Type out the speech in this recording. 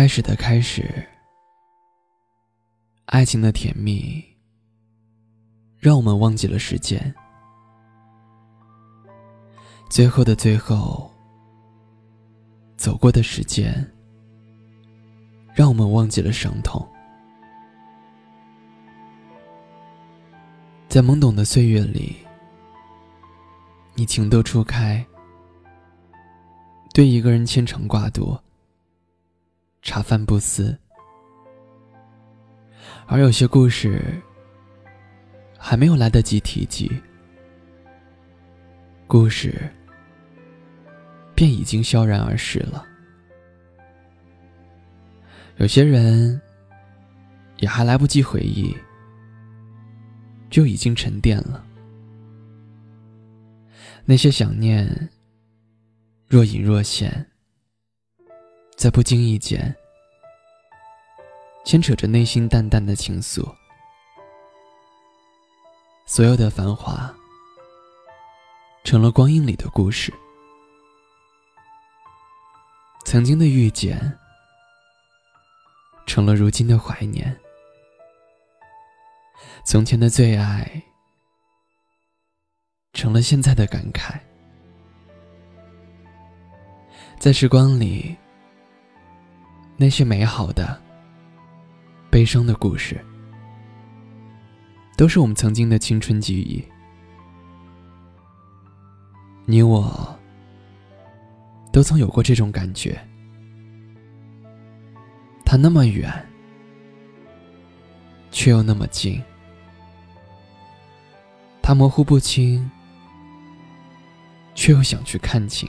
开始的开始，爱情的甜蜜，让我们忘记了时间。最后的最后，走过的时间，让我们忘记了伤痛。在懵懂的岁月里，你情窦初开，对一个人牵肠挂肚。茶饭不思，而有些故事还没有来得及提及，故事便已经悄然而逝了。有些人也还来不及回忆，就已经沉淀了。那些想念若隐若现。在不经意间，牵扯着内心淡淡的情愫。所有的繁华，成了光阴里的故事。曾经的遇见，成了如今的怀念。从前的最爱，成了现在的感慨。在时光里。那些美好的、悲伤的故事，都是我们曾经的青春记忆。你我都曾有过这种感觉，它那么远，却又那么近；它模糊不清，却又想去看清。